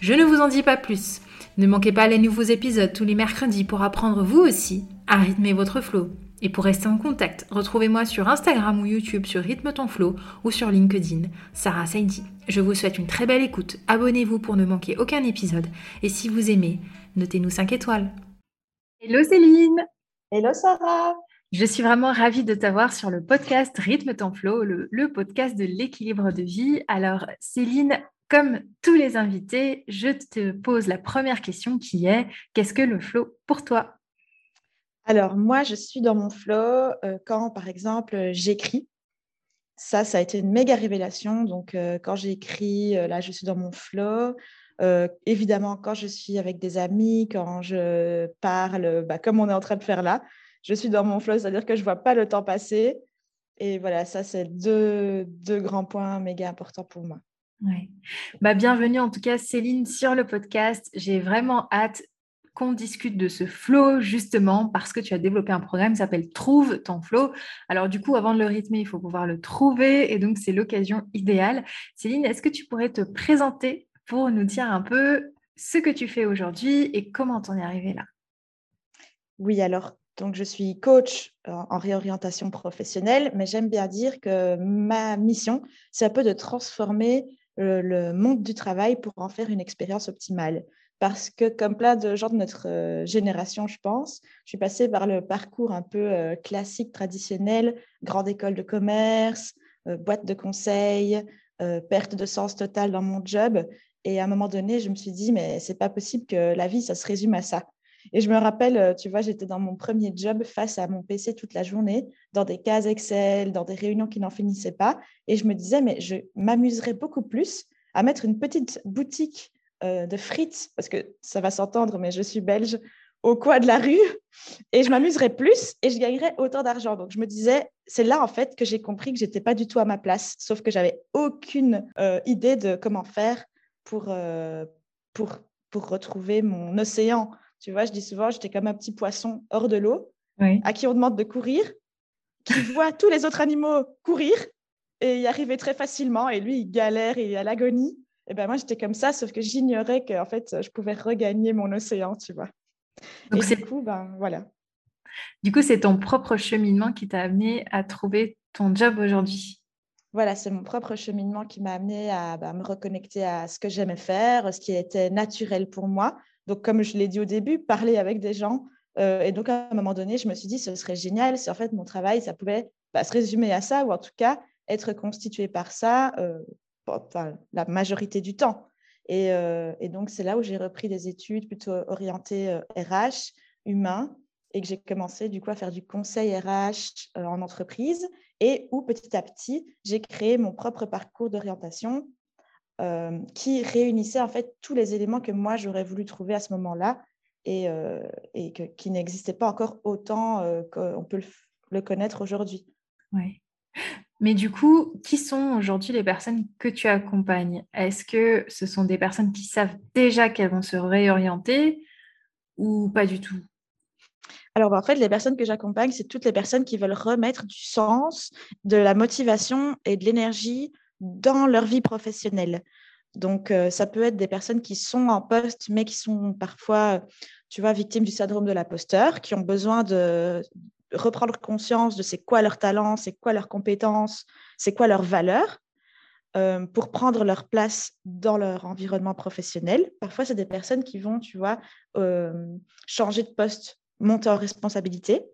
Je ne vous en dis pas plus. Ne manquez pas les nouveaux épisodes tous les mercredis pour apprendre vous aussi à rythmer votre flow. Et pour rester en contact, retrouvez-moi sur Instagram ou YouTube sur Rythme ton flow ou sur LinkedIn, Sarah Saidi. Je vous souhaite une très belle écoute. Abonnez-vous pour ne manquer aucun épisode. Et si vous aimez, notez-nous 5 étoiles. Hello Céline Hello Sarah je suis vraiment ravie de t'avoir sur le podcast Rythme ton flow, le, le podcast de l'équilibre de vie. Alors Céline, comme tous les invités, je te pose la première question qui est qu'est-ce que le flow pour toi? Alors, moi, je suis dans mon flow euh, quand, par exemple, j'écris. Ça, ça a été une méga révélation. Donc, euh, quand j'écris, euh, là, je suis dans mon flow. évidemment, quand je suis avec des amis, quand je parle, bah, comme on est en train de faire là, je suis dans mon flow, c'est-à-dire que je ne vois pas le temps passer. Et voilà, ça, c'est deux, deux grands points méga importants pour moi. Bah, bienvenue en tout cas Céline sur le podcast. J'ai vraiment hâte qu'on discute de ce flow justement parce que tu as développé un programme qui s'appelle Trouve ton flow. Alors du coup, avant de le rythmer, il faut pouvoir le trouver et donc c'est l'occasion idéale. Céline, est-ce que tu pourrais te présenter pour nous dire un peu ce que tu fais aujourd'hui et comment t'en es arrivé là? Oui, alors donc, je suis coach en réorientation professionnelle, mais j'aime bien dire que ma mission, c'est un peu de transformer le, monde du travail pour en faire une expérience optimale. Parce que comme plein de gens de notre euh, génération, je pense, je suis passée par le parcours un peu euh, classique, traditionnel, grande école de commerce, euh, boîte de conseil, perte de sens total dans mon job. Et à un moment donné, je me suis dit, mais c'est pas possible que la vie, ça se résume à ça. Et je me rappelle, euh, tu vois, j'étais dans mon premier job face à mon PC toute la journée, dans des cases Excel, dans des réunions qui n'en finissaient pas. Et je me disais, mais je m'amuserais beaucoup plus à mettre une petite boutique euh, de frites, parce que ça va s'entendre, mais je suis belge, au coin de la rue, et je m'amuserais plus et je gagnerais autant d'argent. Donc je me disais, c'est là en fait que j'ai compris que j'étais pas du tout à ma place, sauf que j'avais aucune euh, idée de comment faire pour, pour, pour retrouver mon océan tu vois, je dis souvent, j'étais comme un petit poisson hors de l'eau, à qui on demande de courir, qui voit tous les autres animaux courir et y arriver très facilement. Et lui, il galère et il est à l'agonie. Et ben moi, j'étais comme ça, sauf que j'ignorais que en fait, je pouvais regagner mon océan, tu vois. Donc et du coup, ben voilà. Du coup, c'est ton propre cheminement qui t'a amené à trouver ton job aujourd'hui. Voilà, c'est mon propre cheminement qui m'a amené à ben, me reconnecter à ce que j'aimais faire, ce qui était naturel pour moi. Donc, comme je l'ai dit au début, parler avec des gens. Euh, et donc, à un moment donné, je me suis dit, ce serait génial si en fait mon travail, ça pouvait bah, se résumer à ça, ou en tout cas être constitué par ça euh, la majorité du temps. Euh, et, donc, c'est là où j'ai repris des études plutôt orientées RH, humain, et que j'ai commencé du coup à faire du conseil RH en entreprise, et où petit à petit, j'ai créé mon propre parcours d'orientation euh, qui réunissait en fait tous les éléments que moi j'aurais voulu trouver à ce moment-là et, euh, et que, qui n'existaient pas encore autant euh, qu'on peut le, connaître aujourd'hui. Oui. Mais du coup, qui sont aujourd'hui les personnes que tu accompagnes? Est-ce que ce sont des personnes qui savent déjà qu'elles vont se réorienter ou pas du tout? Alors, en fait, les personnes que j'accompagne, c'est toutes les personnes qui veulent remettre du sens, de la motivation et de l'énergie dans leur vie professionnelle. Donc, euh, ça peut être des personnes qui sont en poste, mais qui sont parfois, tu vois, victimes du syndrome de l'imposteur, qui ont besoin de reprendre conscience de c'est quoi leur talent, c'est quoi leurs compétences, c'est quoi leur valeur. euh, pour prendre leur place dans leur environnement professionnel. Parfois, c'est des personnes qui vont, tu vois, euh, changer de poste, monter en responsabilité.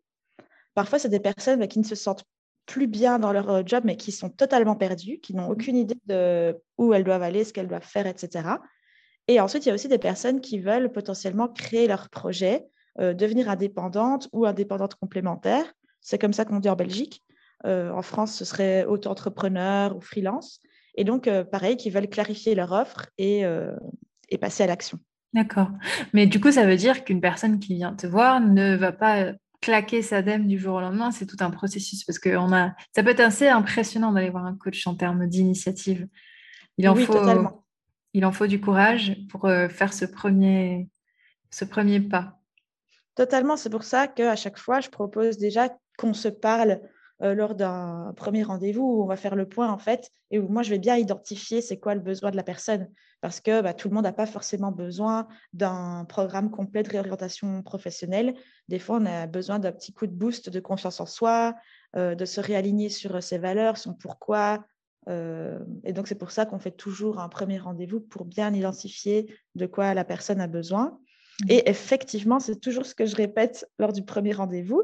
Parfois, c'est des personnes bah, qui ne se sentent plus bien dans leur euh, job, mais qui sont totalement perdues, qui n'ont aucune idée de où elles doivent aller, ce qu'elles doivent faire, etc. Et ensuite, il y a aussi des personnes qui veulent potentiellement créer leur projet, devenir indépendantes ou indépendantes complémentaires. C'est comme ça qu'on dit en Belgique. en France, ce serait auto-entrepreneur ou freelance. Et donc, euh, pareil, qui veulent clarifier leur offre et, euh, et passer à l'action. D'accord. Mais du coup, ça veut dire qu'une personne qui vient te voir ne va pas claquer sa dème du jour au lendemain, c'est tout un processus parce que on a... ça peut être assez impressionnant d'aller voir un coach en termes d'initiative. Il, en faut... il en faut du courage pour euh, faire ce premier... ce premier pas. Totalement, c'est pour ça qu'à chaque fois, je propose déjà qu'on se parle euh, lors d'un premier rendez-vous où on va faire le point en fait et où moi je vais bien identifier c'est quoi le besoin de la personne parce que bah, tout le monde n'a pas forcément besoin d'un programme complet de réorientation professionnelle. Des fois, on a besoin d'un petit coup de boost de confiance en soi, euh, de se réaligner sur ses valeurs, son pourquoi. Euh, et donc, c'est pour ça qu'on fait toujours un premier rendez-vous pour bien identifier de quoi la personne a besoin. Mmh. Et effectivement, c'est toujours ce que je répète lors du premier rendez-vous.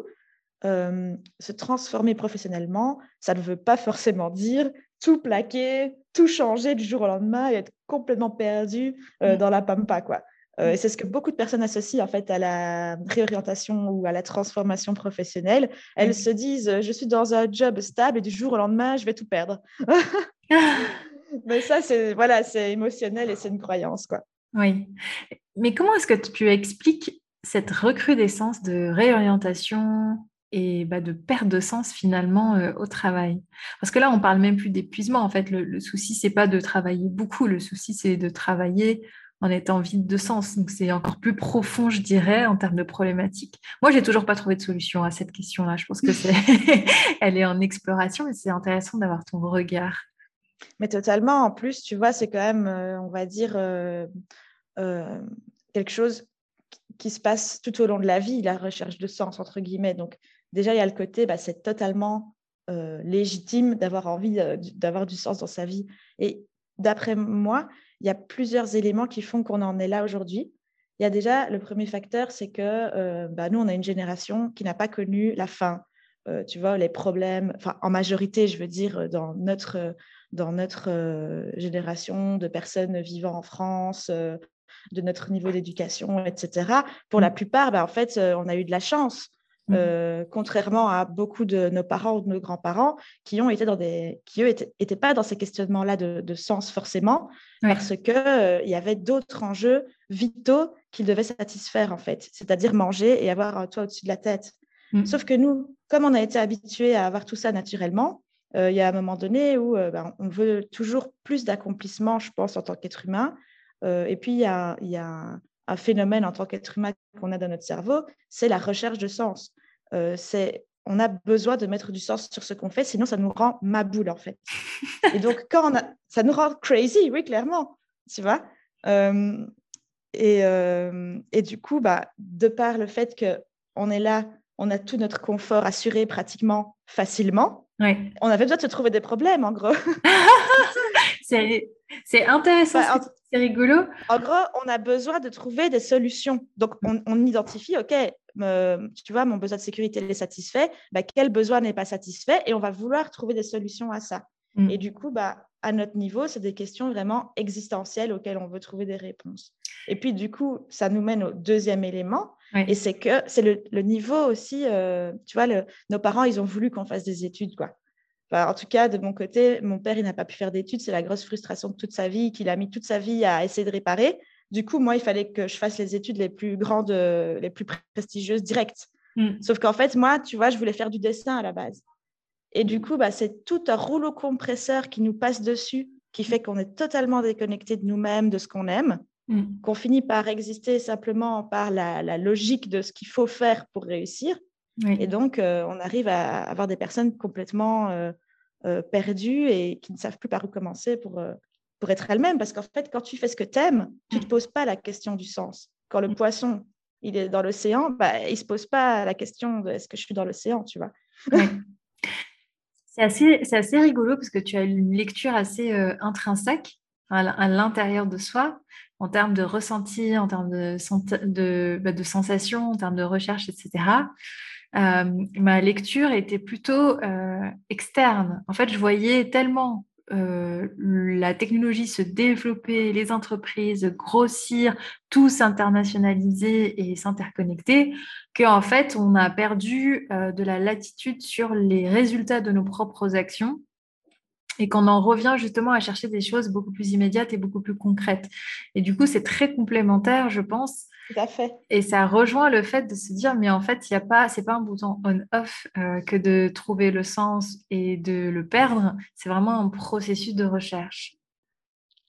Euh, se transformer professionnellement, ça ne veut pas forcément dire tout plaquer, tout changer du jour au lendemain et être complètement perdu euh, mm. dans la pampa. Quoi. Euh, mm. c'est ce que beaucoup de personnes associent en fait à la réorientation ou à la transformation professionnelle. Elles mm. se disent je suis dans un job stable et du jour au lendemain je vais tout perdre. Mais ça c'est voilà c'est émotionnel et c'est une croyance quoi. Oui. Mais comment est-ce que tu expliques cette recrudescence de réorientation, et bah, de perte de sens finalement euh, au travail. Parce que là, on parle même plus d'épuisement. En fait, le, le souci, c'est pas de travailler beaucoup. Le souci, c'est de travailler en étant vide de sens. Donc, c'est encore plus profond, je dirais, en termes de problématiques. Moi, j'ai toujours pas trouvé de solution à cette question-là. Je pense que c'est, elle est en exploration et c'est intéressant d'avoir ton regard. Mais totalement. En plus, tu vois, c'est quand même, euh, on va dire, euh, quelque chose qui se passe tout au long de la vie, la recherche de sens, entre guillemets. Donc, déjà, il y a le côté, bah, c'est totalement euh, légitime d'avoir envie euh, d'avoir du sens dans sa vie. Et d'après moi, il y a plusieurs éléments qui font qu'on en est là aujourd'hui. Il y a déjà le premier facteur, c'est que euh, bah, nous, on a une génération qui n'a pas connu la faim. tu vois, les problèmes, enfin, en majorité, je veux dire, dans notre, dans notre génération de personnes vivant en France, de notre niveau d'éducation, etc. Pour la mmh. plupart, bah, en fait, on a eu de la chance. Mmh. Euh, contrairement à beaucoup de nos parents ou de nos grands-parents qui ont été dans des qui eux étaient, pas dans ces questionnements-là de, sens forcément parce que euh, il y avait d'autres enjeux vitaux qu'ils devaient satisfaire en fait, c'est-à-dire manger et avoir un toit au-dessus de la tête. Mmh. Sauf que nous, comme on a été habitués à avoir tout ça naturellement, euh, il y a un moment donné où ben, on veut toujours plus d'accomplissement, je pense, en tant qu'être humain. et puis il y a, y a un phénomène en tant qu'être humain qu'on a dans notre cerveau, c'est la recherche de sens. Euh, c'est on a besoin de mettre du sens sur ce qu'on fait, sinon ça nous rend ma boule en fait. Et donc quand on a, ça nous rend crazy, oui clairement, tu vois. Euh, et, euh, et, du coup, bah, de par le fait que on est là, on a tout notre confort assuré pratiquement facilement. On avait besoin de se trouver des problèmes, en gros. c'est intéressant. Bah, c'est rigolo. En gros, on a besoin de trouver des solutions. Donc, on, identifie, OK, tu vois, mon besoin de sécurité est satisfait. Bah, quel besoin n'est pas satisfait? Et on va vouloir trouver des solutions à ça. Mm. Et du coup, bah, à notre niveau, c'est des questions vraiment existentielles auxquelles on veut trouver des réponses. Et puis, du coup, ça nous mène au deuxième élément. Et c'est que c'est le, niveau aussi, euh, tu vois, nos parents, ils ont voulu qu'on fasse des études, quoi en tout cas, de mon côté, mon père, il n'a pas pu faire d'études. C'est la grosse frustration de toute sa vie, qu'il a mis toute sa vie à essayer de réparer. Du coup, moi, il fallait que je fasse les études les plus grandes, les plus prestigieuses directes. Mm. Sauf qu'en fait, moi, tu vois, je voulais faire du dessin à la base. Et du coup, bah, c'est tout un rouleau compresseur qui nous passe dessus, qui fait qu'on est totalement déconnecté de nous-mêmes, de ce qu'on aime, mm. qu'on finit par exister simplement par la, logique de ce qu'il faut faire pour réussir. Et donc, euh, on arrive à avoir des personnes complètement euh, euh, perdues et qui ne savent plus par où commencer pour, pour être elles-mêmes. Parce qu'en fait, quand tu fais ce que tu aimes, tu ne te poses pas la question du sens. Quand le mm. poisson, il est dans l'océan, bah, il ne se pose pas la question de est-ce que je suis dans l'océan, tu vois. C'est assez, assez, rigolo parce que tu as une lecture assez euh, intrinsèque à l'intérieur de soi, en termes de ressenti, en termes de, de, bah, de sensations, en termes de recherche, etc. Euh, ma lecture était plutôt euh, externe. En fait, je voyais tellement euh, la technologie se développer, les entreprises grossir, tout s'internationaliser et s'interconnecter, qu'en fait, on a perdu de la latitude sur les résultats de nos propres actions et qu'on en revient justement à chercher des choses beaucoup plus immédiates et beaucoup plus concrètes. Et du coup, c'est très complémentaire, je pense. Tout à fait. Et ça rejoint le fait de se dire, mais en fait, il y a pas, c'est pas un bouton on/off euh, que de trouver le sens et de le perdre. C'est vraiment un processus de recherche.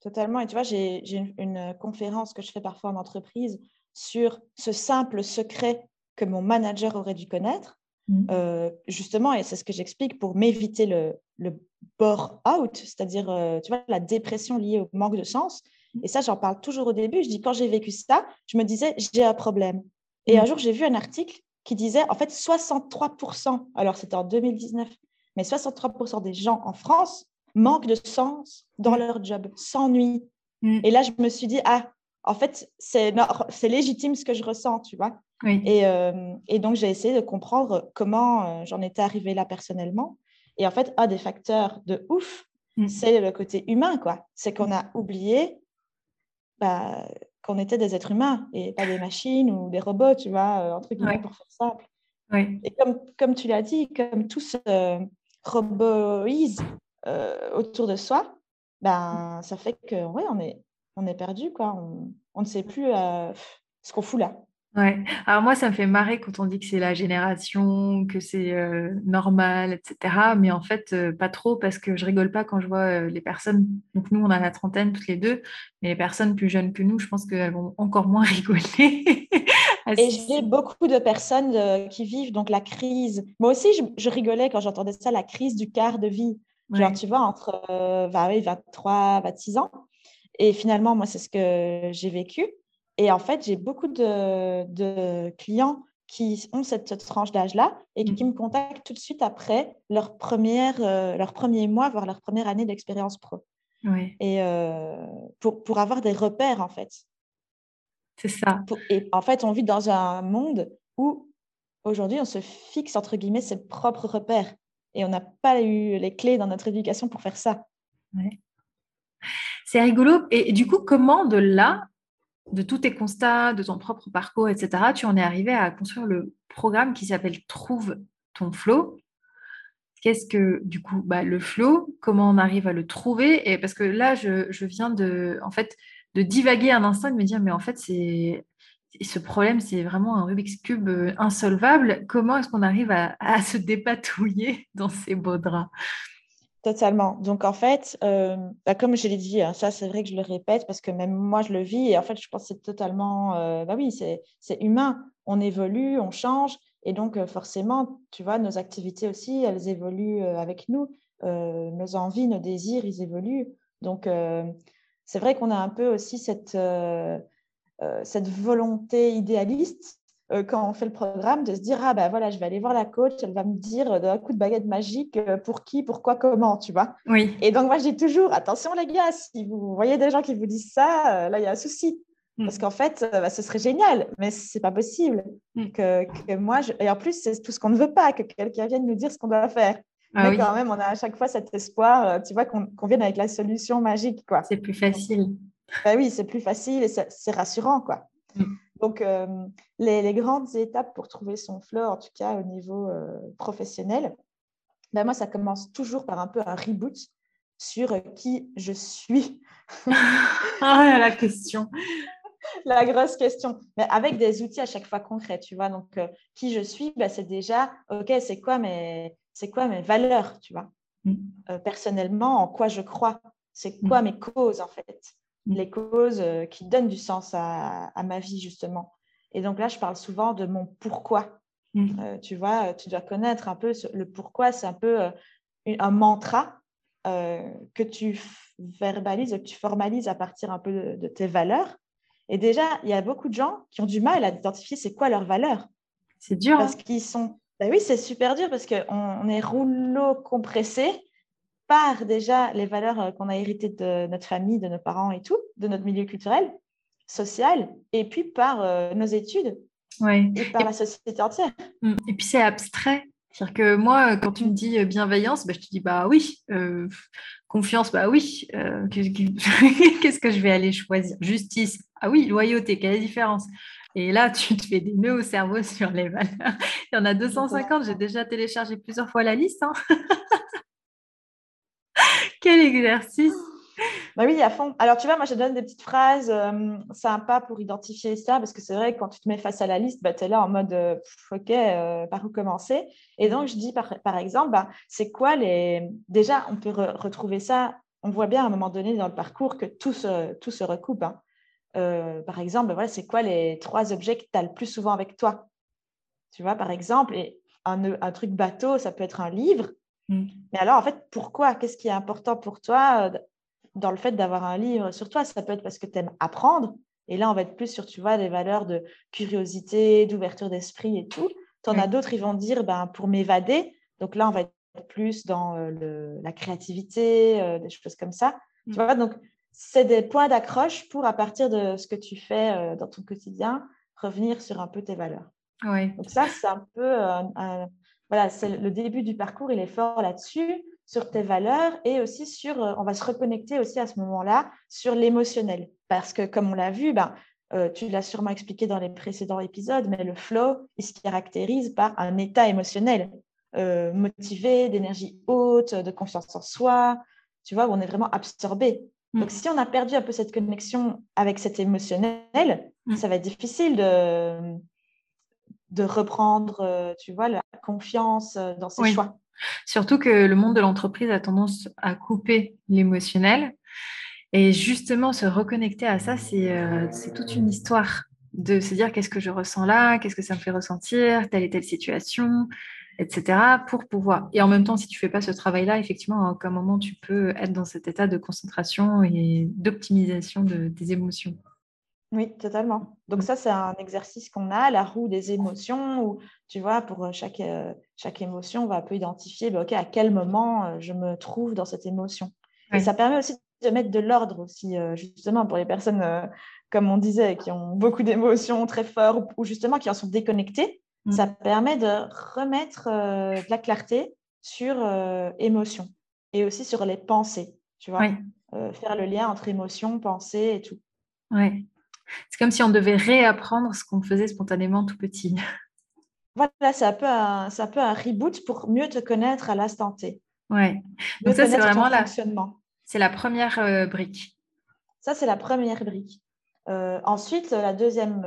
Totalement. Et tu vois, j'ai une, conférence que je fais parfois en entreprise sur ce simple secret que mon manager aurait dû connaître. Mmh. Euh, justement, et c'est ce que j'explique pour m'éviter le, le bore-out, c'est-à-dire euh, tu vois, la dépression liée au manque de sens. Et ça, j'en parle toujours au début. Je dis, quand j'ai vécu ça, je me disais, j'ai un problème. Et un mm. jour, j'ai vu un article qui disait, en fait, 63%, alors c'était en 2019, mais 63% des gens en France manquent de sens dans mm. leur job, s'ennuient. Mm. Et là, je me suis dit, ah, en fait, c'est légitime ce que je ressens, tu vois. Et, euh, et, donc, j'ai essayé de comprendre comment euh, j'en étais arrivée là personnellement. Et en fait, un des facteurs de ouf, mm. c'est le côté humain, quoi. C'est qu'on a oublié bah, qu'on était des êtres humains et pas des machines ou des robots, tu vois, euh, entre guillemets, pour faire simple. Et comme, comme tu l'as dit, comme tout se roboise euh, autour de soi, ben, ça fait que, ouais, on est, on est perdu, quoi. On, on ne sait plus euh, ce qu'on fout là. Ouais. Alors moi, ça me fait marrer quand on dit que c'est la génération, que c'est euh, normal, etc. Mais en fait, euh, pas trop parce que je rigole pas quand je vois euh, les personnes. Donc nous, on a la trentaine toutes les deux, mais les personnes plus jeunes que nous, je pense qu'elles vont encore moins rigoler. Et j'ai beaucoup de personnes qui vivent donc la crise. Moi aussi, je, rigolais quand j'entendais ça, la crise du quart de vie. Genre, tu vois, entre 23, 26 ans. Et finalement, moi, c'est ce que j'ai vécu. Et en fait, j'ai beaucoup de, clients qui ont cette, tranche d'âge-là et qui, mmh. me contactent tout de suite après leur, première, euh, leur premier mois, voire leur première année d'expérience pro. Et euh, pour, pour avoir des repères, en fait. C'est ça. et en fait, on vit dans un monde où aujourd'hui, on se fixe, entre guillemets, ses propres repères. Et on n'a pas eu les clés dans notre éducation pour faire ça. C'est rigolo. Et du coup, comment de là, de tous tes constats, de ton propre parcours, etc., tu en es arrivé à construire le programme qui s'appelle Trouve ton flow. Qu'est-ce que, du coup, bah, le flow, comment on arrive à le trouver? Et parce que là, je, viens de, en fait, de divaguer un instant de me dire, mais en fait, c'est ce problème, c'est vraiment un Rubik's Cube euh, insolvable. Comment est-ce qu'on arrive à, à, se dépatouiller dans ces beaux draps? Totalement. Donc, en fait, euh, bah, comme je l'ai dit, hein, ça, c'est vrai que je le répète parce que même moi, je le vis. Et en fait, je pense que c'est totalement. Euh, bah oui, c'est humain. On évolue, on change. Et donc, euh, forcément, tu vois, nos activités aussi, elles évoluent avec nous. nos envies, nos désirs, ils évoluent. Donc, c'est vrai qu'on a un peu aussi cette, cette volonté idéaliste quand on fait le programme, de se dire ah ben voilà, je vais aller voir la coach, elle va me dire d'un coup de baguette magique euh, pour qui, pourquoi, comment, tu vois. Oui. Et donc moi je dis toujours attention les gars, si vous voyez des gens qui vous disent ça, euh, là il y a un souci. Mm. Parce qu'en fait, bah, ce serait génial, mais c'est pas possible mm. que, moi je... et en plus c'est tout ce qu'on ne veut pas que quelqu'un vienne nous dire ce qu'on doit faire. Ah mais quand même, on a à chaque fois cet espoir, tu vois, qu'on vienne avec la solution magique, quoi. C'est plus facile. Bah oui, c'est plus facile et c'est rassurant, quoi. Mm. Donc, euh, les, grandes étapes pour trouver son flow, en tout cas au niveau euh, professionnel, ben moi, ça commence toujours par un peu un reboot sur euh, qui je suis. ah, la question. la grosse question. Mais avec des outils à chaque fois concrets, tu vois. Donc, qui je suis, ben, c'est déjà, OK, c'est quoi, mes, quoi mes valeurs, tu vois. Mm. personnellement, en quoi je crois. C'est quoi mm. mes causes, en fait. Les causes euh, qui donnent du sens à, ma vie, justement. Et donc là, je parle souvent de mon pourquoi. Mm. Euh, tu vois, tu dois connaître un peu le pourquoi. C'est un peu euh, un mantra que tu verbalises, que tu formalises à partir un peu de, tes valeurs. Et déjà, il y a beaucoup de gens qui ont du mal à identifier c'est quoi leurs valeurs. C'est dur. Parce qu'ils sont bah oui, c'est super dur parce qu'on on est rouleau compressé par déjà les valeurs euh, qu'on a héritées de notre famille, de nos parents et tout, de notre milieu culturel, social, et puis par euh, nos études ouais. et par la société entière. Mmh. Et puis c'est abstrait. C'est-à-dire que moi, quand tu me dis bienveillance, bah, je te dis bah oui, confiance, bah oui, qu'est-ce que je vais aller choisir? Justice, ah oui, loyauté, quelle est la différence? Et là, tu te fais des nœuds au cerveau sur les valeurs. Il y en a 250, j'ai déjà téléchargé plusieurs fois la liste. Hein. Quel exercice bah oui, à fond. Alors, tu vois, moi, je donne des petites phrases euh, sympas pour identifier ça, parce que c'est vrai que quand tu te mets face à la liste, bah, tu es là en mode euh, OK, euh, par où commencer? Et donc, je dis par, par exemple, bah, c'est quoi les. Déjà, on peut retrouver ça. On voit bien à un moment donné dans le parcours que tout se, tout se recoupe. Hein. Par exemple, c'est quoi les trois objets que tu as le plus souvent avec toi? Tu vois, par exemple, et un, truc bateau, ça peut être un livre. Mm. Mais alors, en fait, pourquoi? Qu'est-ce qui est important pour toi euh, dans le fait d'avoir un livre sur toi? Ça peut être parce que tu aimes apprendre. Et là, on va être plus sur, tu vois, les valeurs de curiosité, d'ouverture d'esprit et tout. Tu en as d'autres, ils vont dire, ben, pour m'évader. Donc là, on va être plus dans euh, la créativité, des choses comme ça. Tu mm. vois, donc c'est des points d'accroche pour, à partir de ce que tu fais euh, dans ton quotidien, revenir sur un peu tes valeurs. Donc ça, c'est un peu, euh, voilà, c'est le début du parcours, il est fort là-dessus, sur tes valeurs et aussi sur, euh, on va se reconnecter aussi à ce moment-là sur l'émotionnel. Parce que comme on l'a vu, ben, tu l'as sûrement expliqué dans les précédents épisodes, mais le flow, il se caractérise par un état émotionnel motivé, d'énergie haute, de confiance en soi, tu vois, où on est vraiment absorbé. Donc, mm. si on a perdu un peu cette connexion avec cet émotionnel, mm. ça va être difficile de, de reprendre, euh, tu vois, la confiance euh, dans ses choix. Surtout que le monde de l'entreprise a tendance à couper l'émotionnel. Et justement, se reconnecter à ça, c'est euh, toute une histoire de se dire qu'est-ce que je ressens là, qu'est-ce que ça me fait ressentir, telle et telle situation, etc. pour pouvoir. Et en même temps, si tu fais pas ce travail-là, effectivement, à aucun moment tu peux être dans cet état de concentration et d'optimisation de tes émotions. Oui, totalement. Donc ça, c'est un exercice qu'on a, la roue des émotions, où tu vois, pour euh, chaque, euh, chaque émotion, on va un peu identifier, bah, OK, à quel moment euh, je me trouve dans cette émotion. Et ça permet aussi de mettre de l'ordre aussi, justement, pour les personnes, comme on disait, qui ont beaucoup d'émotions très fortes ou justement qui en sont déconnectées. Mm. Ça permet de remettre de la clarté sur émotion et aussi sur les pensées, tu vois. Faire le lien entre émotion, pensée et tout. Ouais. C'est comme si on devait réapprendre ce qu'on faisait spontanément tout petit. Voilà, c'est un, peu un, un peu un reboot pour mieux te connaître à l'instant T. Ouais. Donc ça, c'est vraiment la, c'est la première brique. Ça, c'est la première brique. ensuite, la deuxième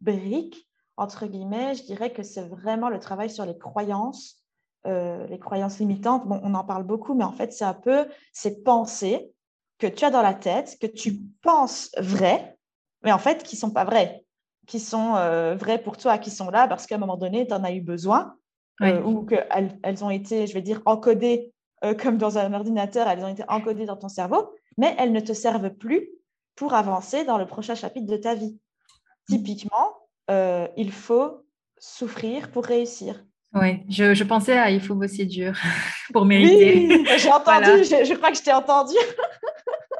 brique, entre guillemets, je dirais que c'est vraiment le travail sur les croyances, euh, les croyances limitantes. Bon, on en parle beaucoup, mais en fait, c'est un peu ces pensées que tu as dans la tête, que tu penses vraies, mais en fait, qui ne sont pas vraies, qui sont euh, vraies pour toi, qui sont là parce qu'à un moment donné, tu en as eu besoin, euh, ou qu'elles elles ont été, je vais dire, encodées comme dans un ordinateur, elles ont été encodées dans ton cerveau, mais elles ne te servent plus pour avancer dans le prochain chapitre de ta vie. Typiquement, euh, il faut souffrir pour réussir. Oui, je, pensais à il faut bosser dur pour mériter. Oui, j'ai entendu, je, crois que je t'ai entendu.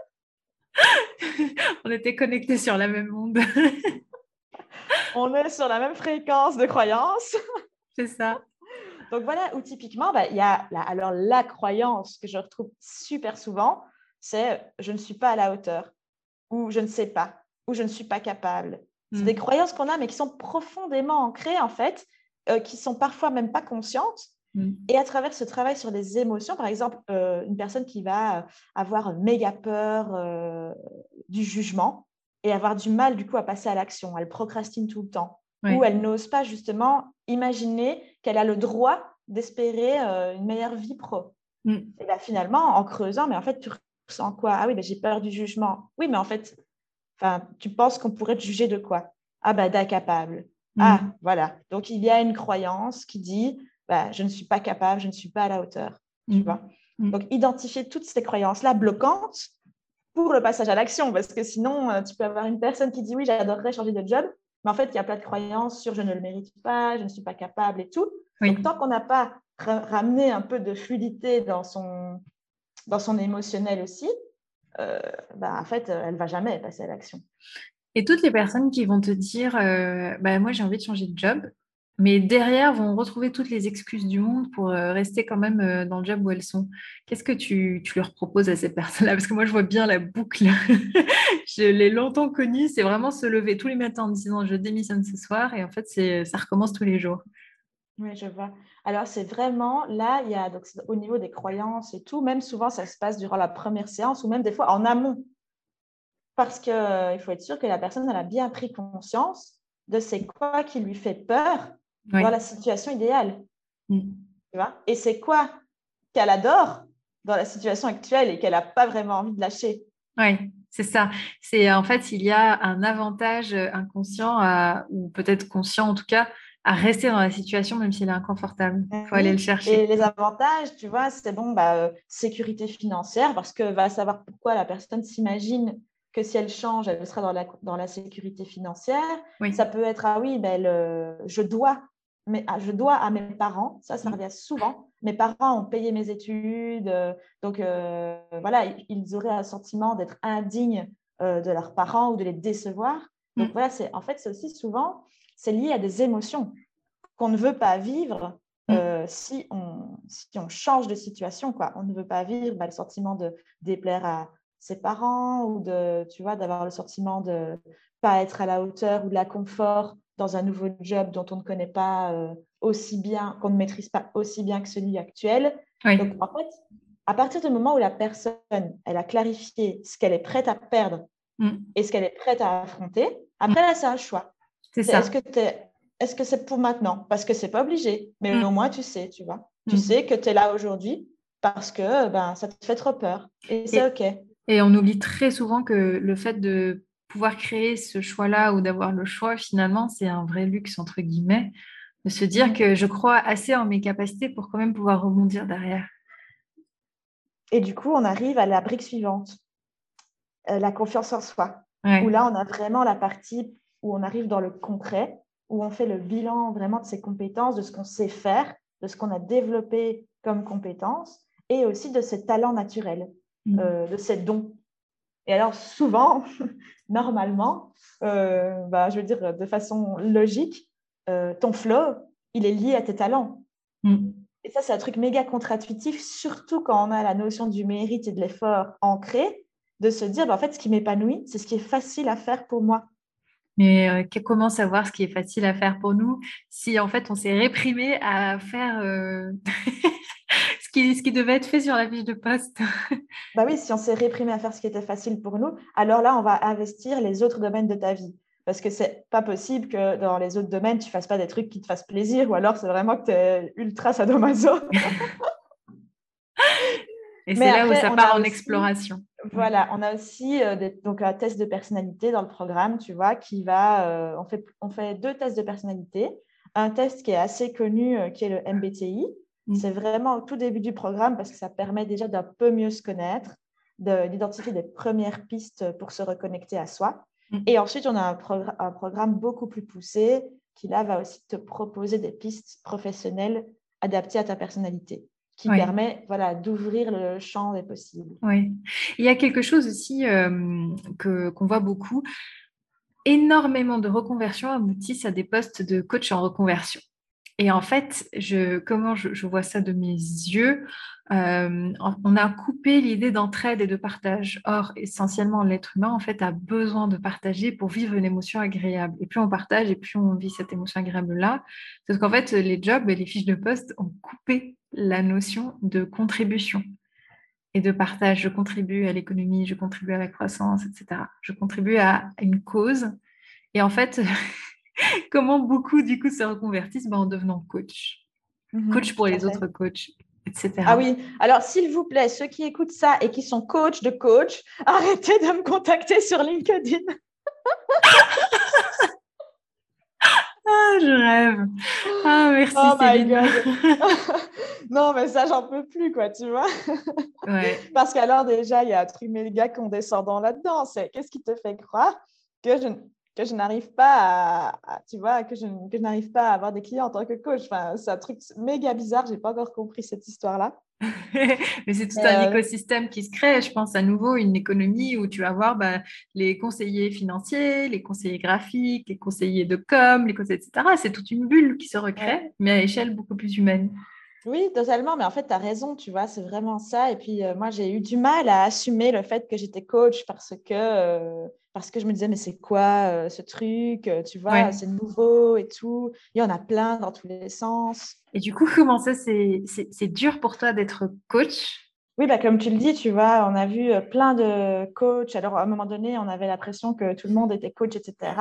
On était connectés sur la même onde. On est sur la même fréquence de croyance. C'est ça. Donc voilà où typiquement, bah, il y a la, alors la croyance que je retrouve super souvent, c'est je ne suis pas à la hauteur, ou je ne sais pas, ou je ne suis pas capable, c'est des mm. croyances qu'on a, mais qui sont profondément ancrées, en fait, euh, qui sont parfois même pas conscientes. Mm. Et à travers ce travail sur les émotions, par exemple, euh, une personne qui va avoir méga peur euh, du jugement et avoir du mal, du coup, à passer à l'action. Elle procrastine tout le temps. Ou elle n'ose pas, justement, imaginer qu'elle a le droit d'espérer une meilleure vie pro. Mm. Et bien, finalement, en creusant, mais en fait, tu ressens quoi? Ah oui, ben, j'ai peur du jugement. Oui, mais en fait, tu penses qu'on pourrait te juger de quoi? Ah bah d'incapable. Mm. Ah, voilà. Donc il y a une croyance qui dit bah, je ne suis pas capable, je ne suis pas à la hauteur. Tu mm. vois mm. Donc identifier toutes ces croyances-là bloquantes pour le passage à l'action, parce que sinon, euh, tu peux avoir une personne qui dit oui, j'adorerais changer de job, mais en fait, il y a plein de croyances sur je ne le mérite pas, je ne suis pas capable et tout. Donc, tant qu'on n'a pas ramené un peu de fluidité dans son, dans son émotionnel aussi, euh, bah, en fait, elle ne va jamais passer à l'action. Et toutes les personnes qui vont te dire, euh, bah, moi j'ai envie de changer de job, mais derrière vont retrouver toutes les excuses du monde pour euh, rester quand même euh, dans le job où elles sont. Qu'est-ce que tu, tu, leur proposes à ces personnes-là? Parce que moi, je vois bien la boucle. je l'ai longtemps connue. C'est vraiment se lever tous les matins en disant je démissionne ce soir et en fait, ça recommence tous les jours. Oui, je vois. Alors, c'est vraiment là, il y a au niveau des croyances et tout, même souvent, ça se passe durant la première séance ou même des fois en amont. Parce qu'il il faut être sûr que la personne elle a bien pris conscience de c'est quoi qui lui fait peur dans la situation idéale. Mm. Tu vois? Et c'est quoi qu'elle adore dans la situation actuelle et qu'elle n'a pas vraiment envie de lâcher? Oui, c'est ça. C'est en fait, il y a un avantage inconscient ou peut-être conscient en tout cas à rester dans la situation même s'il est inconfortable. Il faut aller le chercher. Et les avantages, tu vois, c'est bon, bah, euh, sécurité financière parce que va savoir pourquoi la personne s'imagine que si elle change, elle sera dans la, dans la sécurité financière. Ça peut être, ah oui, ben, je dois mais ah, je dois à mes parents, ça, ça mm. revient souvent. Mes parents ont payé mes études, euh, donc euh, voilà, ils auraient un sentiment d'être indignes euh, de leurs parents ou de les décevoir. Donc mm. voilà, c'est en fait, c'est aussi souvent, c'est lié à des émotions qu'on ne veut pas vivre mm. si, on, si on change de situation. Quoi. On ne veut pas vivre bah, le sentiment de déplaire à ses parents ou de, tu vois, d'avoir le sentiment de pas être à la hauteur ou de la confort dans un nouveau job dont on ne connaît pas euh, aussi bien, qu'on ne maîtrise pas aussi bien que celui actuel. Donc, en fait, à partir du moment où la personne, elle a clarifié ce qu'elle est prête à perdre mm. et ce qu'elle est prête à affronter, après, là, c'est un choix. C'est ça. Est-ce que est-ce que c'est pour maintenant? Parce que c'est pas obligé, mais mm. au moins tu sais, tu vois. Tu mm. sais que tu es là aujourd'hui parce que ben, ça te fait trop peur. Et c'est OK. Et on oublie très souvent que le fait de pouvoir créer ce choix-là ou d'avoir le choix, finalement, c'est un vrai luxe, entre guillemets, de se dire que je crois assez en mes capacités pour quand même pouvoir rebondir derrière. Et du coup, on arrive à la brique suivante, euh, la confiance en soi, où là, on a vraiment la partie où on arrive dans le concret, où on fait le bilan vraiment de ses compétences, de ce qu'on sait faire, de ce qu'on a développé comme compétences, et aussi de ses talents naturels, mmh. euh, de ses dons. Et alors, souvent, normalement, euh, bah, je veux dire de façon logique, euh, ton flow, il est lié à tes talents. Mm. Et ça, c'est un truc méga contre-intuitif, surtout quand on a la notion du mérite et de l'effort ancré, de se dire, bah, en fait, ce qui m'épanouit, c'est ce qui est facile à faire pour moi. Mais euh, comment savoir ce qui est facile à faire pour nous si en fait on s'est réprimé à faire ce qui devait être fait sur la fiche de poste. bah oui, si on s'est réprimé à faire ce qui était facile pour nous, alors là, on va investir les autres domaines de ta vie. Parce que c'est pas possible que dans les autres domaines, tu fasses pas des trucs qui te fassent plaisir, ou alors c'est vraiment que tu es ultra sadomaso. Et c'est là où ça part en exploration. Voilà, on a aussi euh, donc un test de personnalité dans le programme, tu vois, qui va. Euh, on, fait, on fait deux tests de personnalité. Un test qui est assez connu, euh, qui est le MBTI, Mm. C'est vraiment au tout début du programme parce que ça permet déjà d'un peu mieux se connaître, d'identifier des premières pistes pour se reconnecter à soi. Mm. Et ensuite, on a un, un, programme beaucoup plus poussé qui, là, va aussi te proposer des pistes professionnelles adaptées à ta personnalité qui permet voilà, d'ouvrir le champ des possibles. Oui. Il y a quelque chose aussi euh, que, qu'on voit beaucoup. Énormément de reconversions aboutissent à des postes de coach en reconversion. Et en fait, je, comment je, vois ça de mes yeux, euh, on a coupé l'idée d'entraide et de partage. Or, essentiellement, l'être humain, en fait, a besoin de partager pour vivre une émotion agréable. Et plus on partage, et plus on vit cette émotion agréable-là. Parce qu'en fait, les jobs et les fiches de poste ont coupé la notion de contribution et de partage. Je contribue à l'économie, je contribue à la croissance, etc. Je contribue à une cause. Et en fait, comment beaucoup du coup se reconvertissent ben, en devenant coach. Mhm, coach pour les autres coachs, etc. Ah oui, alors s'il vous plaît, ceux qui écoutent ça et qui sont coach de coach, arrêtez de me contacter sur LinkedIn. ah, je rêve. Ah, merci. Oh my God. non, mais ça, j'en peux plus, quoi, tu vois. Ouais. Parce qu'alors, déjà, il y a un truc méga condescendant là-dedans. C'est qu'est-ce qui te fait croire que je, que je n'arrive pas à, tu vois, que je, que je n'arrive pas à avoir des clients en tant que coach. Enfin, c'est un truc méga bizarre. J'ai pas encore compris cette histoire-là. Mais c'est tout un euh, écosystème qui se crée. Je pense à nouveau une économie où tu vas voir bah, les conseillers financiers, les conseillers graphiques, les conseillers de com, les conseillers, etc. C'est toute une bulle qui se recrée, mais à échelle beaucoup plus humaine. Oui, totalement. Mais en fait, tu as raison, tu vois, c'est vraiment ça. Et puis, euh, moi, j'ai eu du mal à assumer le fait que j'étais coach parce que, euh, parce que je me disais, mais c'est quoi euh, ce truc Tu vois, c'est nouveau et tout. Il y en a plein dans tous les sens. Et du coup, comment ça, c'est dur pour toi d'être coach? Oui, bah, comme tu le dis, tu vois, on a vu plein de coachs. Alors, à un moment donné, on avait l'impression que tout le monde était coach, etc.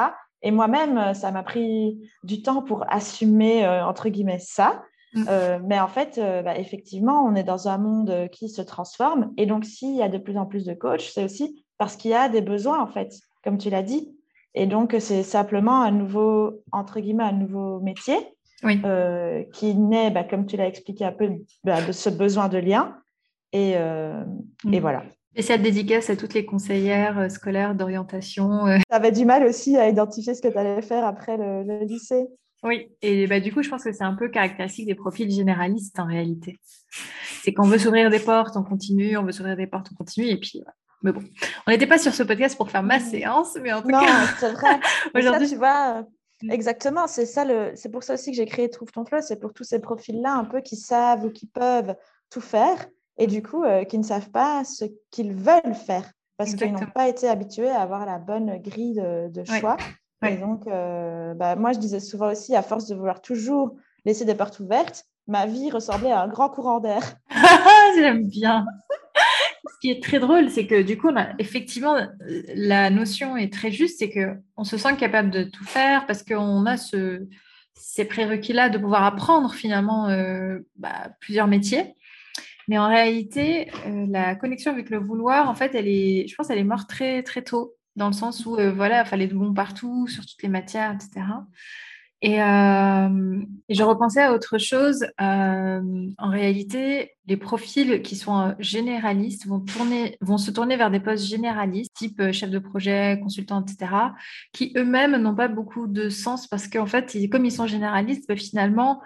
Et moi-même, ça m'a pris du temps pour assumer, entre guillemets, ça. Mm. Euh, mais en fait, euh, bah, effectivement, on est dans un monde qui se transforme. Et donc, s'il y a de plus en plus de coachs, c'est aussi parce qu'il y a des besoins, en fait, comme tu l'as dit. Et donc, c'est simplement un nouveau, entre guillemets, un nouveau métier euh, qui naît, bah, comme tu l'as expliqué un peu, bah, de ce besoin de lien. Et, mm. et voilà. Spéciale dédicace à toutes les conseillères scolaires d'orientation. Tu avais du mal aussi à identifier ce que tu allais faire après le lycée. Oui, et bah, du coup, je pense que c'est un peu caractéristique des profils généralistes en réalité. C'est qu'on veut s'ouvrir des portes, on continue, on veut s'ouvrir des portes, on continue, et puis Mais bon, on n'était pas sur ce podcast pour faire ma séance, mais en tout non, cas. c'est vrai. Aujourd'hui, tu vois, mm. exactement, c'est ça le... c'est pour ça aussi que j'ai créé Trouve ton flow, c'est pour tous ces profils-là un peu qui savent ou qui peuvent tout faire, et du coup, euh, qui ne savent pas ce qu'ils veulent faire, parce qu'ils n'ont pas été habitués à avoir la bonne grille de, choix. Et donc, euh, bah, moi, je disais souvent aussi, à force de vouloir toujours laisser des portes ouvertes, ma vie ressemblait à un grand courant d'air. J'aime bien. Qui est très drôle, c'est que du coup, effectivement, la notion est très juste, c'est qu'on se sent capable de tout faire parce qu'on a ce, ces prérequis-là de pouvoir apprendre finalement euh, bah, plusieurs métiers. Mais en réalité, euh, la connexion avec le vouloir, en fait, elle est, je pense, elle est morte très très tôt dans le sens où, euh, voilà, il fallait de bon partout, sur toutes les matières, etc. Euh, et, je repensais à autre chose. Euh, en réalité, les profils qui sont généralistes vont, se tourner vers des postes généralistes, type chef de projet, consultant, etc., qui eux-mêmes n'ont pas beaucoup de sens parce qu'en fait, comme ils sont généralistes, bah, finalement,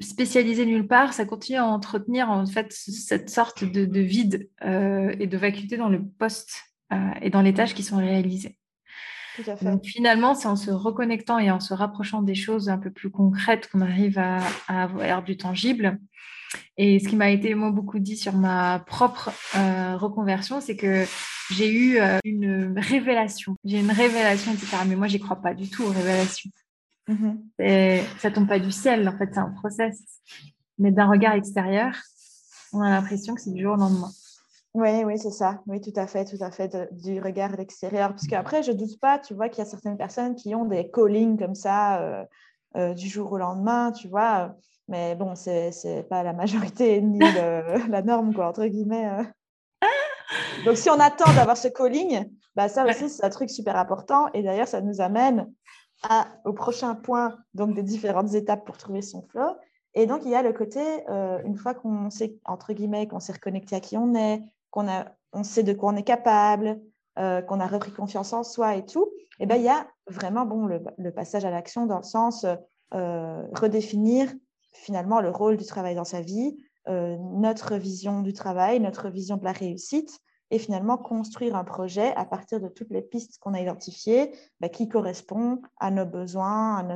spécialisés nulle part, ça continue à entretenir en fait cette sorte de, de vide et de vacuité dans le poste euh, et dans les tâches qui sont réalisées. Donc finalement, c'est en se reconnectant et en se rapprochant des choses un peu plus concrètes qu'on arrive à, avoir du tangible. Et ce qui m'a été moi beaucoup dit sur ma propre euh, reconversion, c'est que j'ai eu euh, une révélation. J'ai une révélation, etc. Mais moi, j'y crois pas du tout aux révélations. Mm-hmm. Et ça tombe pas du ciel, en fait, c'est un process. Mais d'un regard extérieur, on a l'impression que c'est du jour au lendemain. Oui, oui, c'est ça. Oui, tout à fait, tout à fait, du regard extérieur. Parce qu'après, je ne doute pas, tu vois, qu'il y a certaines personnes qui ont des callings comme ça euh, euh, du jour au lendemain, tu vois. Mais bon, ce n'est pas la majorité ni la norme, quoi, entre guillemets. Euh. Donc, si on attend d'avoir ce calling, bah, ça aussi, c'est un truc super important. Et d'ailleurs, ça nous amène à, au prochain point, donc des différentes étapes pour trouver son flow. Et donc, il y a le côté, une fois qu'on sait, entre guillemets, qu'on s'est reconnecté à qui on est, on sait de quoi on est capable, euh, qu'on a repris confiance en soi et tout, et eh ben, il y a vraiment bon, le, passage à l'action dans le sens euh, redéfinir finalement le rôle du travail dans sa vie, euh, notre vision du travail, notre vision de la réussite, et finalement construire un projet à partir de toutes les pistes qu'on a identifiées bah, qui correspond à nos besoins,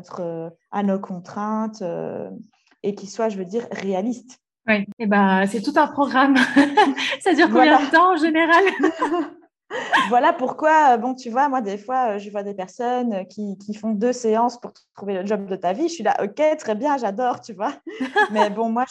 à nos contraintes, et qui soit, je veux dire, réaliste. Oui, et eh ben, c'est tout un programme. ça dure combien de temps en général? voilà pourquoi, euh, bon, tu vois, moi, des fois, euh, je vois des personnes euh, qui, qui, font deux séances pour trouver le job de ta vie. Je suis là, OK, très bien, j'adore, tu vois. Mais bon, moi,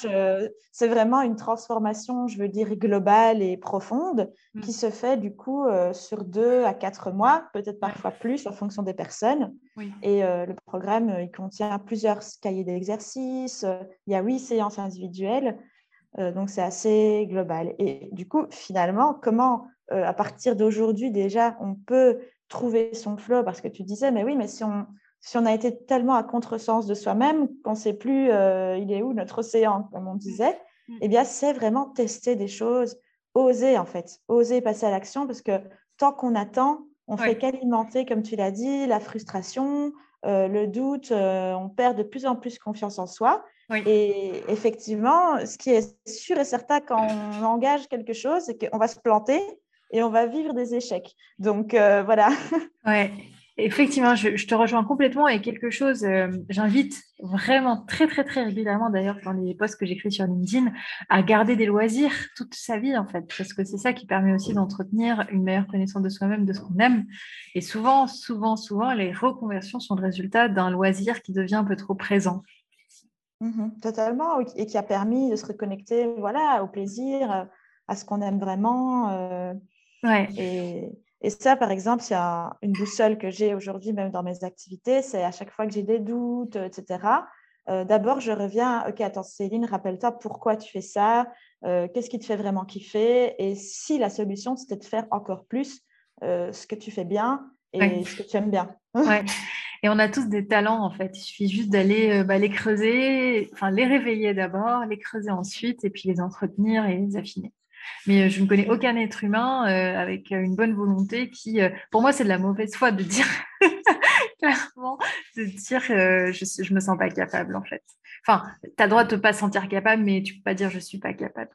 c'est vraiment une transformation, je veux dire, globale et profonde mm. qui se fait, du coup, sur deux à quatre mois, peut-être parfois plus en fonction des personnes. Et le programme, il contient plusieurs cahiers d'exercices. il y a huit séances individuelles. Donc, c'est assez global. Et du coup, finalement, comment euh, à partir d'aujourd'hui, déjà, on peut trouver son flow? Parce que tu disais, mais oui, mais si on, si on a été tellement à contresens de soi-même qu'on ne sait plus euh, il est où notre océan, comme on disait, mm. eh bien, c'est vraiment tester des choses, oser en fait, oser passer à l'action parce que tant qu'on attend, on fait qu'alimenter, comme tu l'as dit, la frustration, le doute, on perd de plus en plus confiance en soi. Et effectivement, ce qui est sûr et certain quand on engage quelque chose, c'est qu'on va se planter et on va vivre des échecs. Donc voilà. Ouais. Effectivement, je, te rejoins complètement et quelque chose, euh, j'invite vraiment très très très régulièrement d'ailleurs dans les posts que j'écris sur LinkedIn à garder des loisirs toute sa vie en fait, parce que c'est ça qui permet aussi d'entretenir une meilleure connaissance de soi-même, de ce qu'on aime. Et souvent, souvent, souvent, les reconversions sont le résultat d'un loisir qui devient un peu trop présent. Mmh totalement, et qui a permis de se reconnecter voilà, au plaisir, à ce qu'on aime vraiment. Euh, ouais. Et et ça, par exemple, il y a une boussole que j'ai aujourd'hui, même dans mes activités, c'est à chaque fois que j'ai des doutes, etc. Euh, d'abord, je reviens, ok, attends, Céline, rappelle-toi pourquoi tu fais ça, euh, qu'est-ce qui te fait vraiment kiffer, et si la solution, c'était de faire encore plus ce que tu fais bien et ce que tu aimes bien. ouais. Et on a tous des talents, en fait. Il suffit juste d'aller bah, les creuser, enfin les réveiller d'abord, les creuser ensuite, et puis les entretenir et les affiner. Mais euh, je ne connais aucun être humain euh, avec euh, une bonne volonté qui, pour moi, c'est de la mauvaise foi de dire, clairement, de dire je ne me sens pas capable, en fait. Enfin, tu as droit de ne pas sentir capable, mais tu peux pas dire je suis pas capable.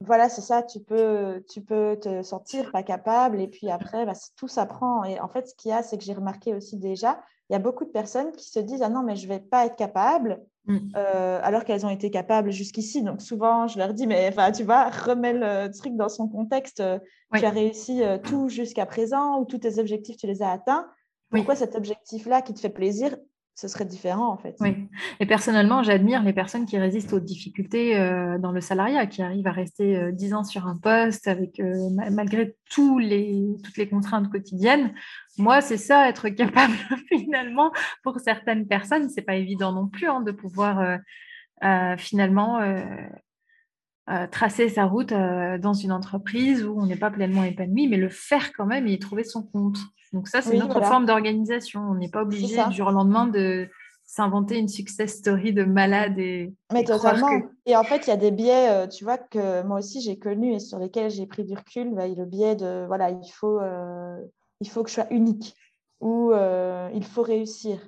Voilà, c'est ça, tu peux, tu peux te sentir pas capable et puis après, bah, tout s'apprend. Et en fait, ce qu'il y a, c'est que j'ai remarqué aussi déjà, il y a beaucoup de personnes qui se disent Ah non, mais je ne vais pas être capable, mm. euh, alors qu'elles ont été capables jusqu'ici. Donc souvent, je leur dis Mais tu vois, remets le truc dans son contexte. Tu as réussi euh, tout jusqu'à présent ou tous tes objectifs, tu les as atteints. Pourquoi cet objectif-là qui te fait plaisir, ce serait différent en fait. Oui. Et personnellement, j'admire les personnes qui résistent aux difficultés euh, dans le salariat, qui arrivent à rester dix ans sur un poste avec malgré tous les, toutes les contraintes quotidiennes. Moi, c'est ça, être capable finalement, pour certaines personnes, c'est pas évident non plus hein, de pouvoir euh, euh, finalement euh, tracer sa route dans une entreprise où on n'est pas pleinement épanoui, mais le faire quand même et y trouver son compte. Donc ça, c'est notre forme d'organisation. On n'est pas obligé du jour au lendemain de s'inventer une success story de malade et, mais totalement. Et en fait, il y a des biais, tu vois, que moi aussi j'ai connus et sur lesquels j'ai pris du recul. Bah, le biais de, voilà, il faut il faut que je sois unique ou euh, il faut réussir.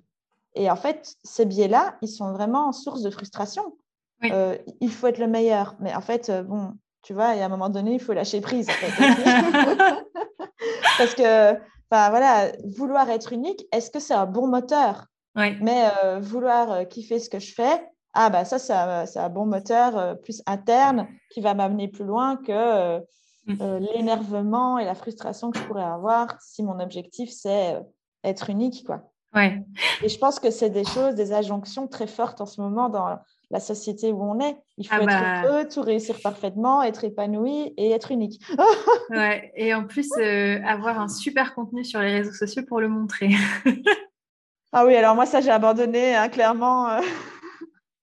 Et en fait, ces biais-là, ils sont vraiment source de frustration. Euh, il faut être le meilleur. Mais en fait, euh, bon, tu vois, à un moment donné, il faut lâcher prise. Parce que, voilà, vouloir être unique, est-ce que c'est un bon moteur? Mais vouloir kiffer ce que je fais, ah bah ça, c'est un, bon moteur plus interne qui va m'amener plus loin que Mm. Euh, l'énervement et la frustration que je pourrais avoir si mon objectif, c'est euh, être unique. Quoi. Ouais. Et je pense que c'est des choses, des injonctions très fortes en ce moment dans la société où on est. Il faut ah être bah. heureux, tout réussir parfaitement, être épanoui et être unique. ouais. Et en plus, euh, avoir un super contenu sur les réseaux sociaux pour le montrer. ah oui, alors moi, ça, j'ai abandonné, hein, clairement.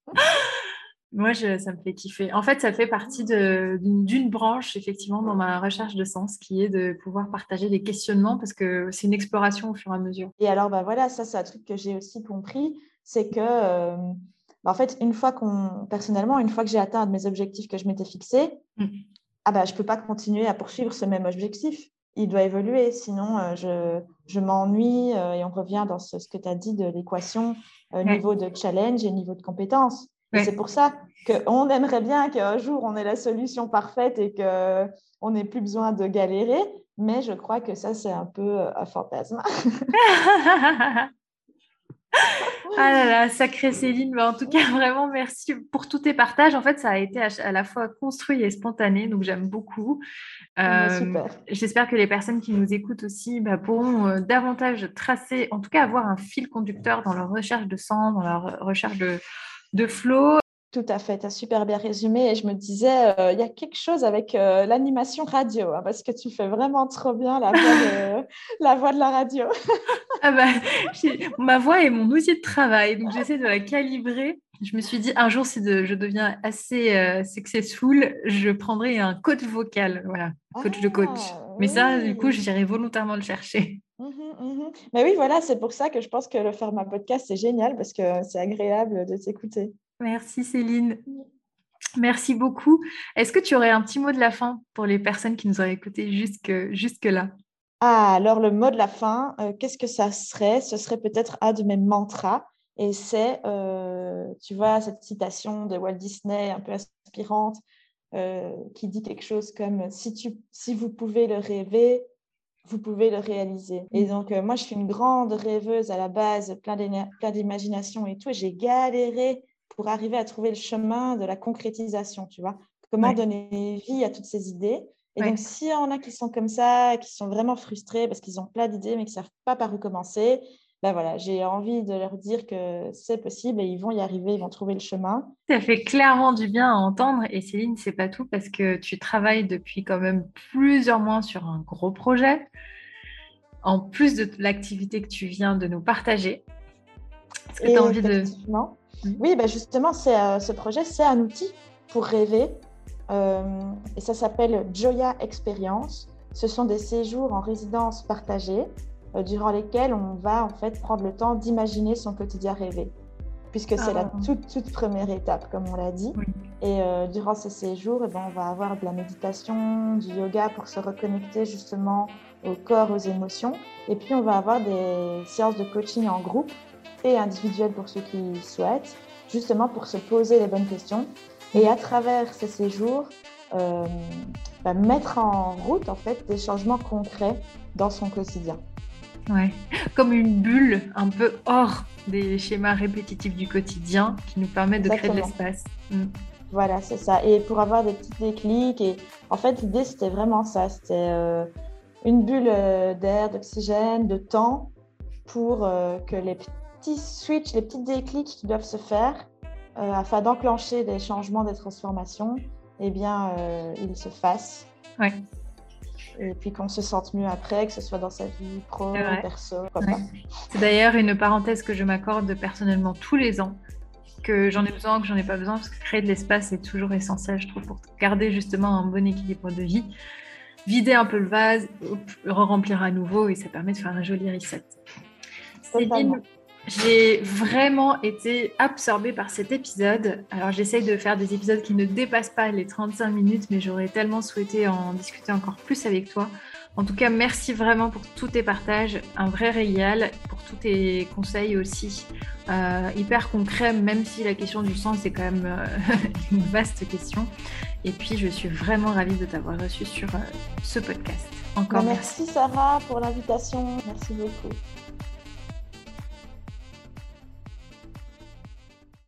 Moi, ça me fait kiffer. En fait, ça fait partie d'une branche, effectivement, dans ma recherche de sens, qui est de pouvoir partager des questionnements parce que c'est une exploration au fur et à mesure. Et alors, bah voilà, ça, c'est un truc que j'ai aussi compris, c'est que, euh, bah, en fait, une fois qu'on, personnellement, une fois que j'ai atteint mes objectifs que je m'étais fixés, mm. ah bah, je ne peux pas continuer à poursuivre ce même objectif. Il doit évoluer, sinon euh, je, je m'ennuie euh, et on revient dans ce, que tu as dit de l'équation niveau de challenge et niveau de compétence. C'est pour ça qu'on aimerait bien qu'un jour on ait la solution parfaite et qu'on n'ait plus besoin de galérer, mais je crois que ça, c'est un peu euh, un fantasme. ah là là, sacrée Céline, en tout cas, vraiment merci pour tous tes partages. En fait, ça a été à, la fois construit et spontané, donc j'aime beaucoup. Euh, j'espère que les personnes qui nous écoutent aussi bah, pourront euh, davantage tracer, en tout cas avoir un fil conducteur dans leur recherche de sang, dans leur recherche de, de flow. Tout à fait, tu as super bien résumé. Et je me disais, euh, il y a quelque chose avec euh, l'animation radio, hein, parce que tu fais vraiment trop bien la voix de la, voix de la radio. Ah bah, ma voix est mon outil de travail, donc j'essaie de la calibrer. Je me suis dit, un jour, si je deviens assez euh, successful, je prendrai un coach vocal, voilà, coach de coach. Ah, Mais ça, du coup, j'irai volontairement le chercher. Mmh mmh Mais oui, voilà, c'est pour ça que je pense que le format podcast, c'est génial parce que c'est agréable de t'écouter. Merci Céline. Merci beaucoup. Est-ce que tu aurais un petit mot de la fin pour les personnes qui nous auraient écoutés jusque, jusque là Ah, alors le mot de la fin, euh, qu'est-ce que ça serait? Ce serait peut-être un de mes mantras. Et c'est, euh, tu vois, cette citation de Walt Disney un peu inspirante euh, qui dit quelque chose comme si, tu, si vous pouvez le rêver, vous pouvez le réaliser. Et mm. donc, moi, je suis une grande rêveuse à la base, plein d'imagination et tout. Et j'ai galéré pour arriver à trouver le chemin de la concrétisation, tu vois. Comment donner vie à toutes ces idées? Et donc, s'il y en a qui sont comme ça, qui sont vraiment frustrés parce qu'ils ont plein d'idées mais qui ne savent pas par où commencer, ben voilà, j'ai envie de leur dire que c'est possible et ils vont y arriver, ils vont trouver le chemin. Ça fait clairement du bien à entendre. Et Céline, c'est pas tout parce que tu travailles depuis quand même plusieurs mois sur un gros projet, en plus de l'activité que tu viens de nous partager. Est-ce que tu as envie de... Mmh. Oui, ben justement, euh, ce projet, c'est un outil pour rêver. Euh, et ça s'appelle Joya Experience. Ce sont des séjours en résidence partagée euh, durant lesquels on va en fait prendre le temps d'imaginer son quotidien rêvé, puisque c'est la ah. toute, toute première étape, comme on l'a dit. Et durant ces séjours, eh ben, on va avoir de la méditation, du yoga pour se reconnecter justement au corps, aux émotions. Et puis on va avoir des séances de coaching en groupe et individuel pour ceux qui souhaitent, justement pour se poser les bonnes questions et à travers ces séjours, euh, bah, mettre en route en fait des changements concrets dans son quotidien. Ouais, comme une bulle un peu hors des schémas répétitifs du quotidien qui nous permet de créer de l'espace. Mm. Voilà, c'est ça. Et pour avoir des petits déclics, et en fait, l'idée c'était vraiment ça c'était euh, une bulle euh, d'air, d'oxygène, de temps pour que les petits switches, les petits déclics qui doivent se faire afin d'enclencher des changements, des transformations, eh bien, euh, ils se fassent. Ouais. Et puis qu'on se sente mieux après, que ce soit dans sa vie pro, perso. C'est d'ailleurs une parenthèse que je m'accorde personnellement tous les ans, que j'en ai besoin, que j'en ai pas besoin, parce que créer de l'espace est toujours essentiel, je trouve, pour garder justement un bon équilibre de vie. Vider un peu le vase, le remplir à nouveau, et ça permet de faire un joli reset. Céline, j'ai vraiment été absorbée par cet épisode. Alors j'essaye de faire des épisodes qui ne dépassent pas les 35 minutes, mais j'aurais tellement souhaité en discuter encore plus avec toi. En tout cas, merci vraiment pour tous tes partages, un vrai régal, pour tous tes conseils aussi, euh, hyper concrets, même si la question du sens est quand même euh, une vaste question. Et puis, je suis vraiment ravie de t'avoir reçu sur euh, ce podcast. Encore bah, merci Sarah pour l'invitation, merci beaucoup.